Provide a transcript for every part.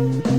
Mm-hmm.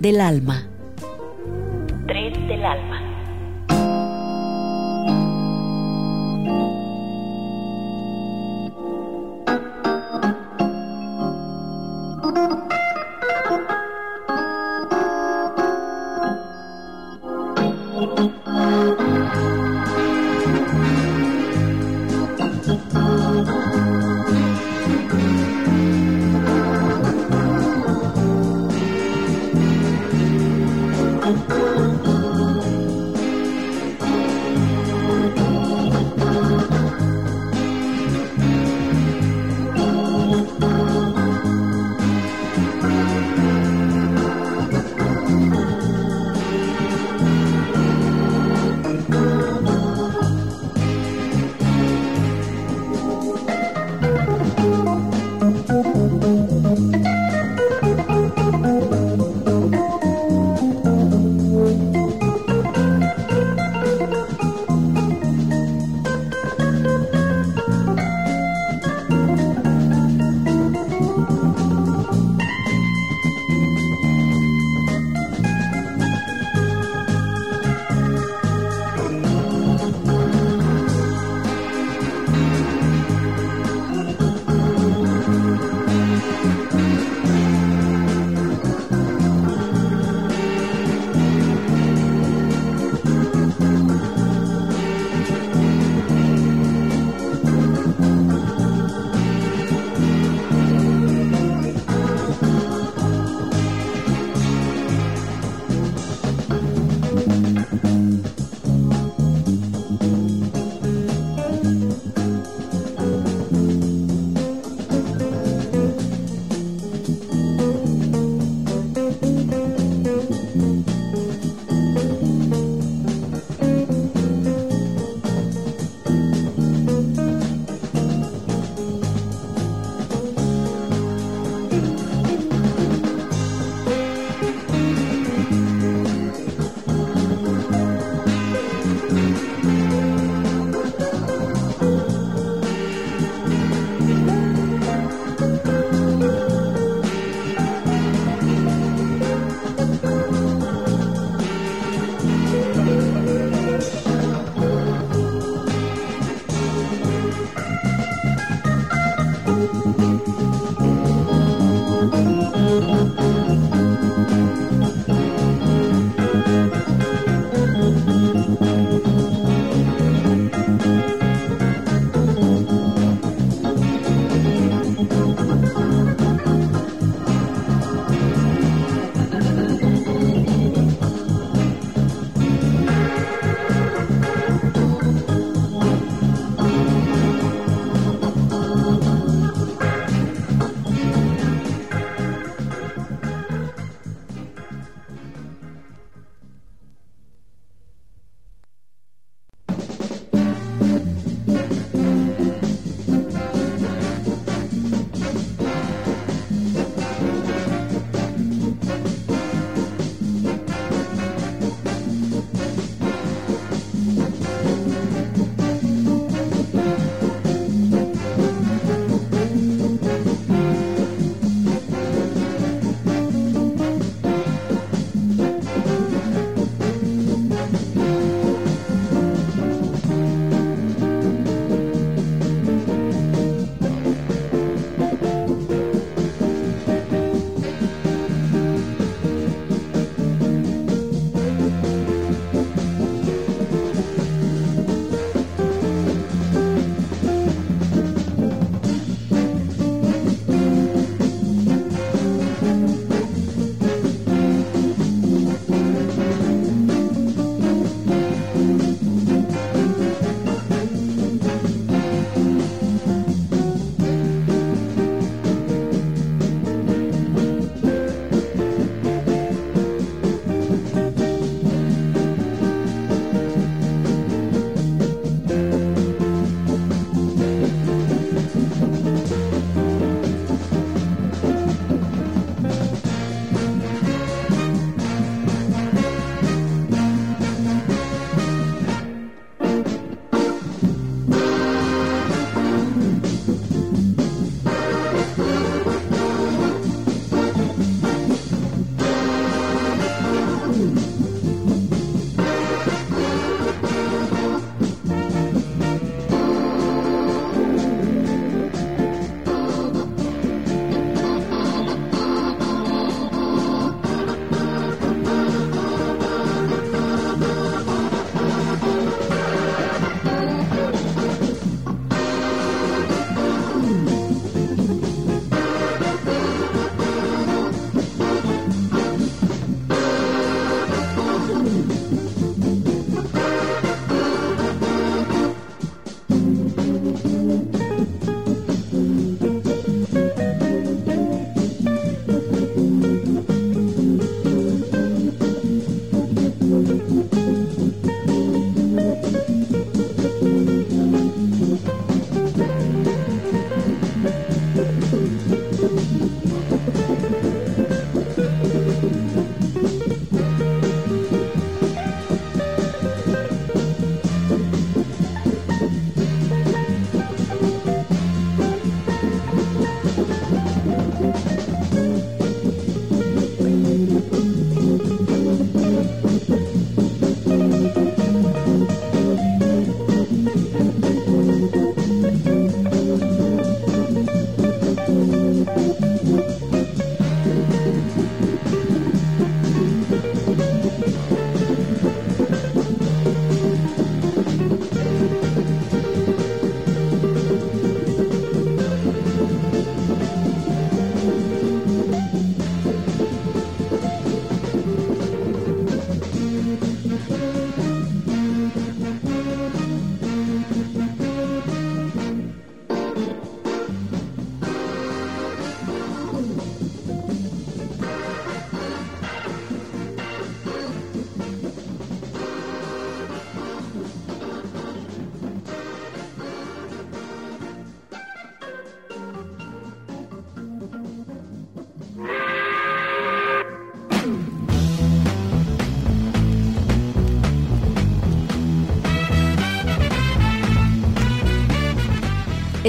Del alma.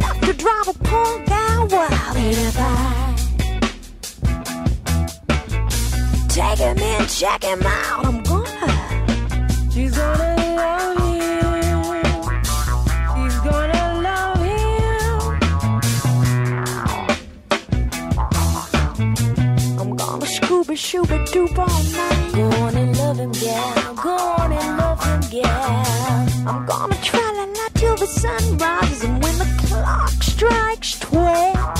enough to drive a poor guy wild. And if I take him in, check him out, I'm gonna. She's gonna love him. She's gonna love him. I'm gonna Scooby Shooby Doop all night. Go on and love him, gal. Go on and love him, gal. I'm gonna try to till the sun rises and strikes twelve.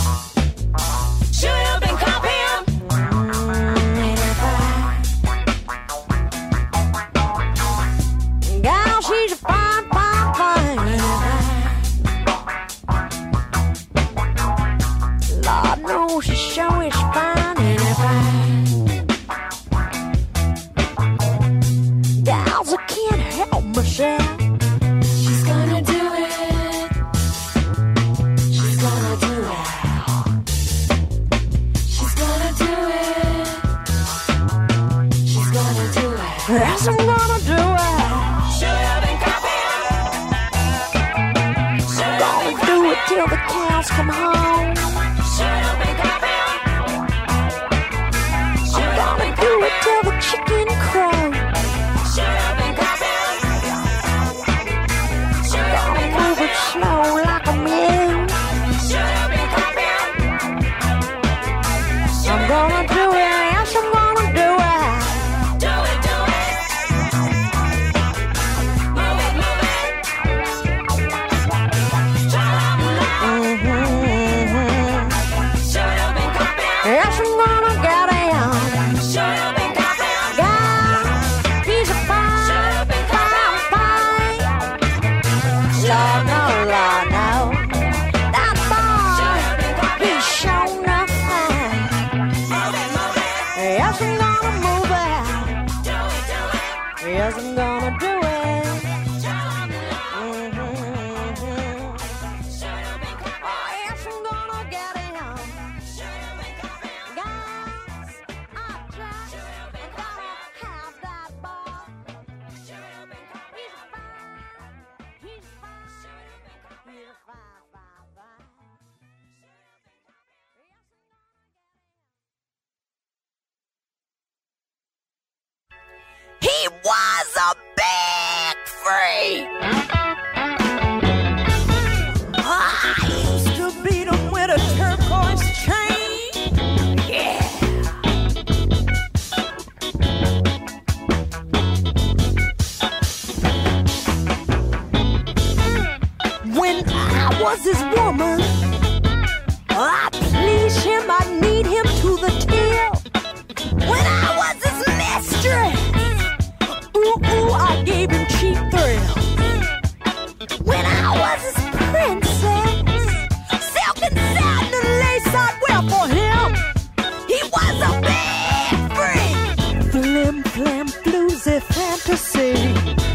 and bluesy fantasy.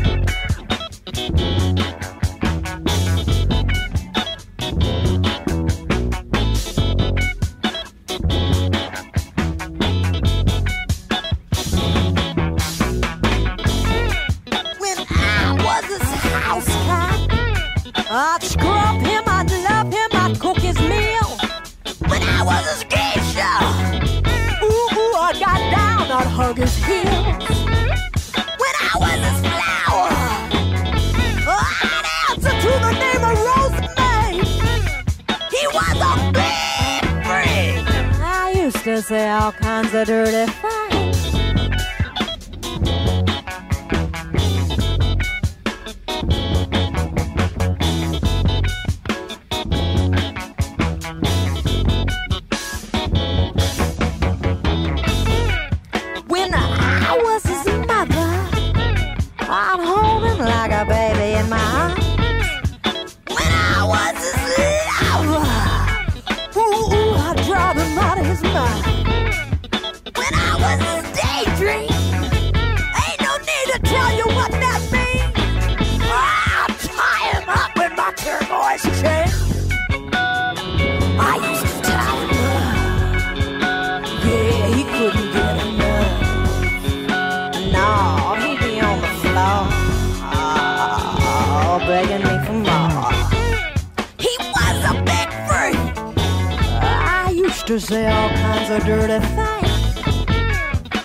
certified.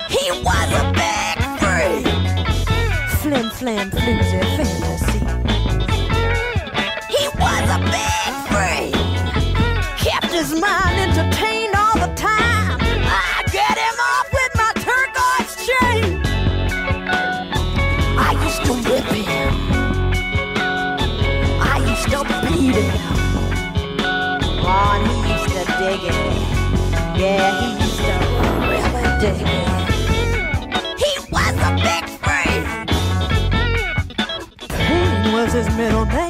He was a big freak. Flim flam floozy fantasy. He was a big freak. Kept his mind entertained all the time. I get him off with my turquoise chain. I used to whip him. I used to beat him. Oh, he used to dig it. Yeah, he his middle name.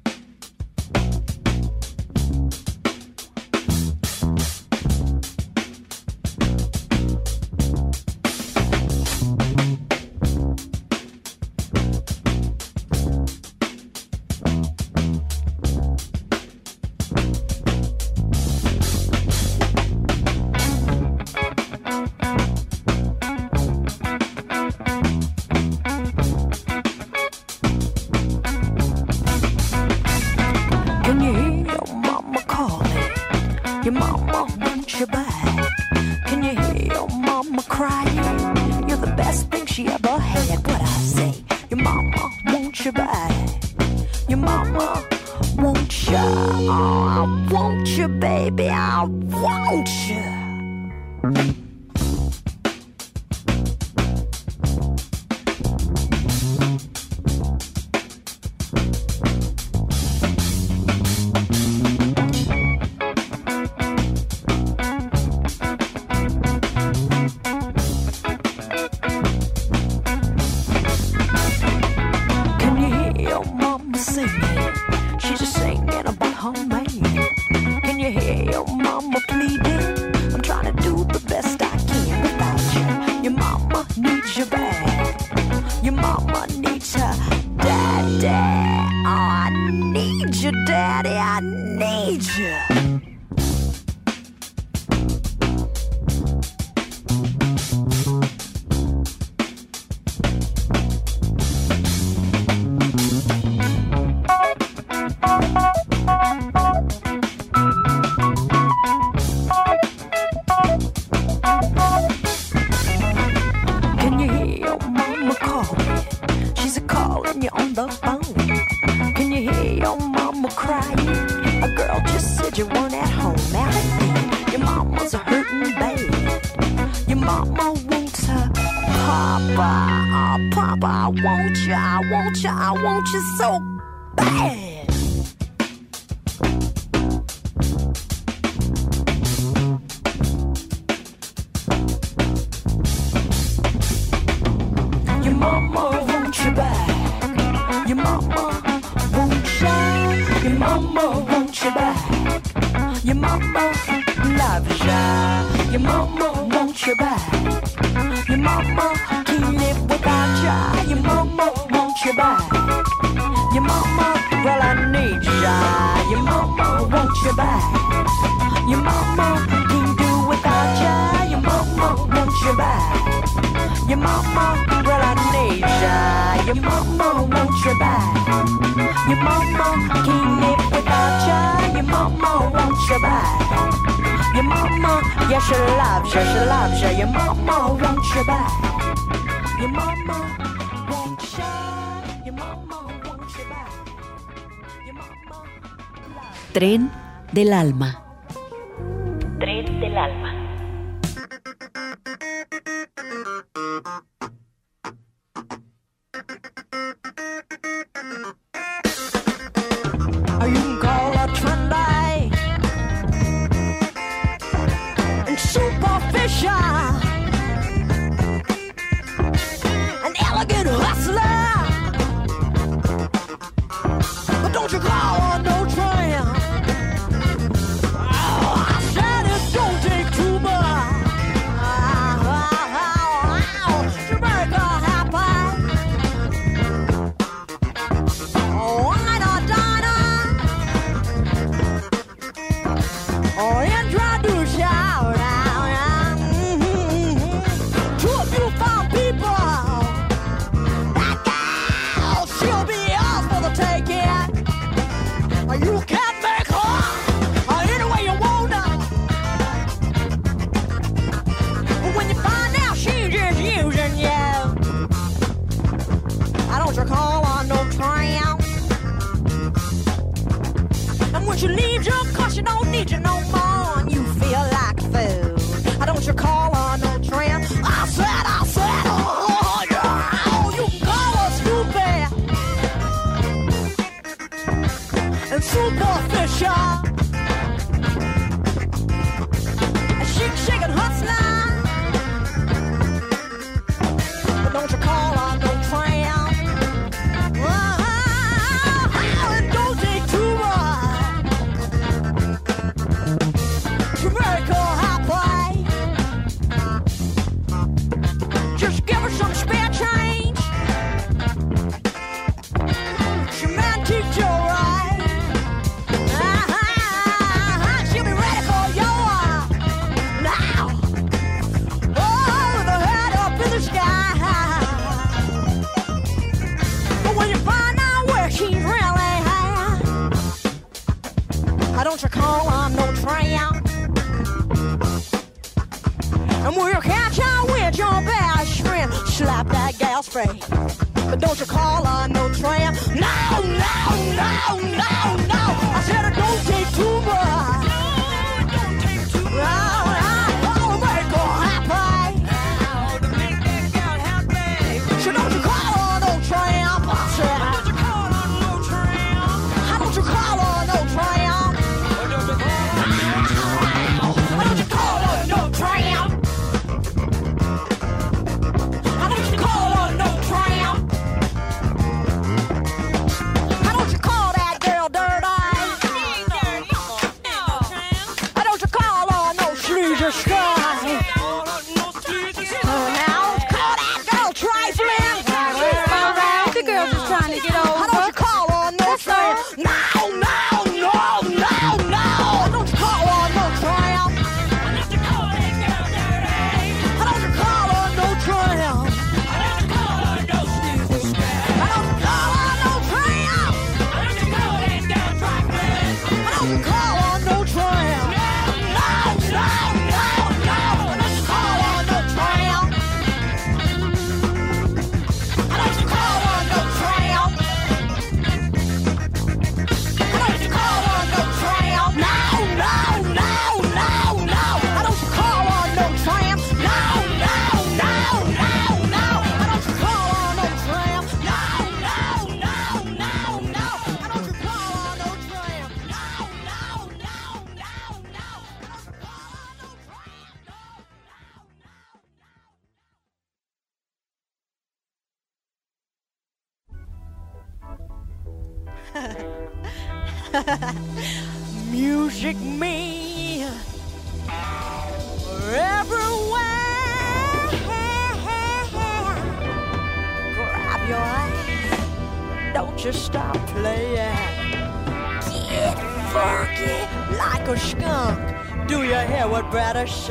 alma.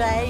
say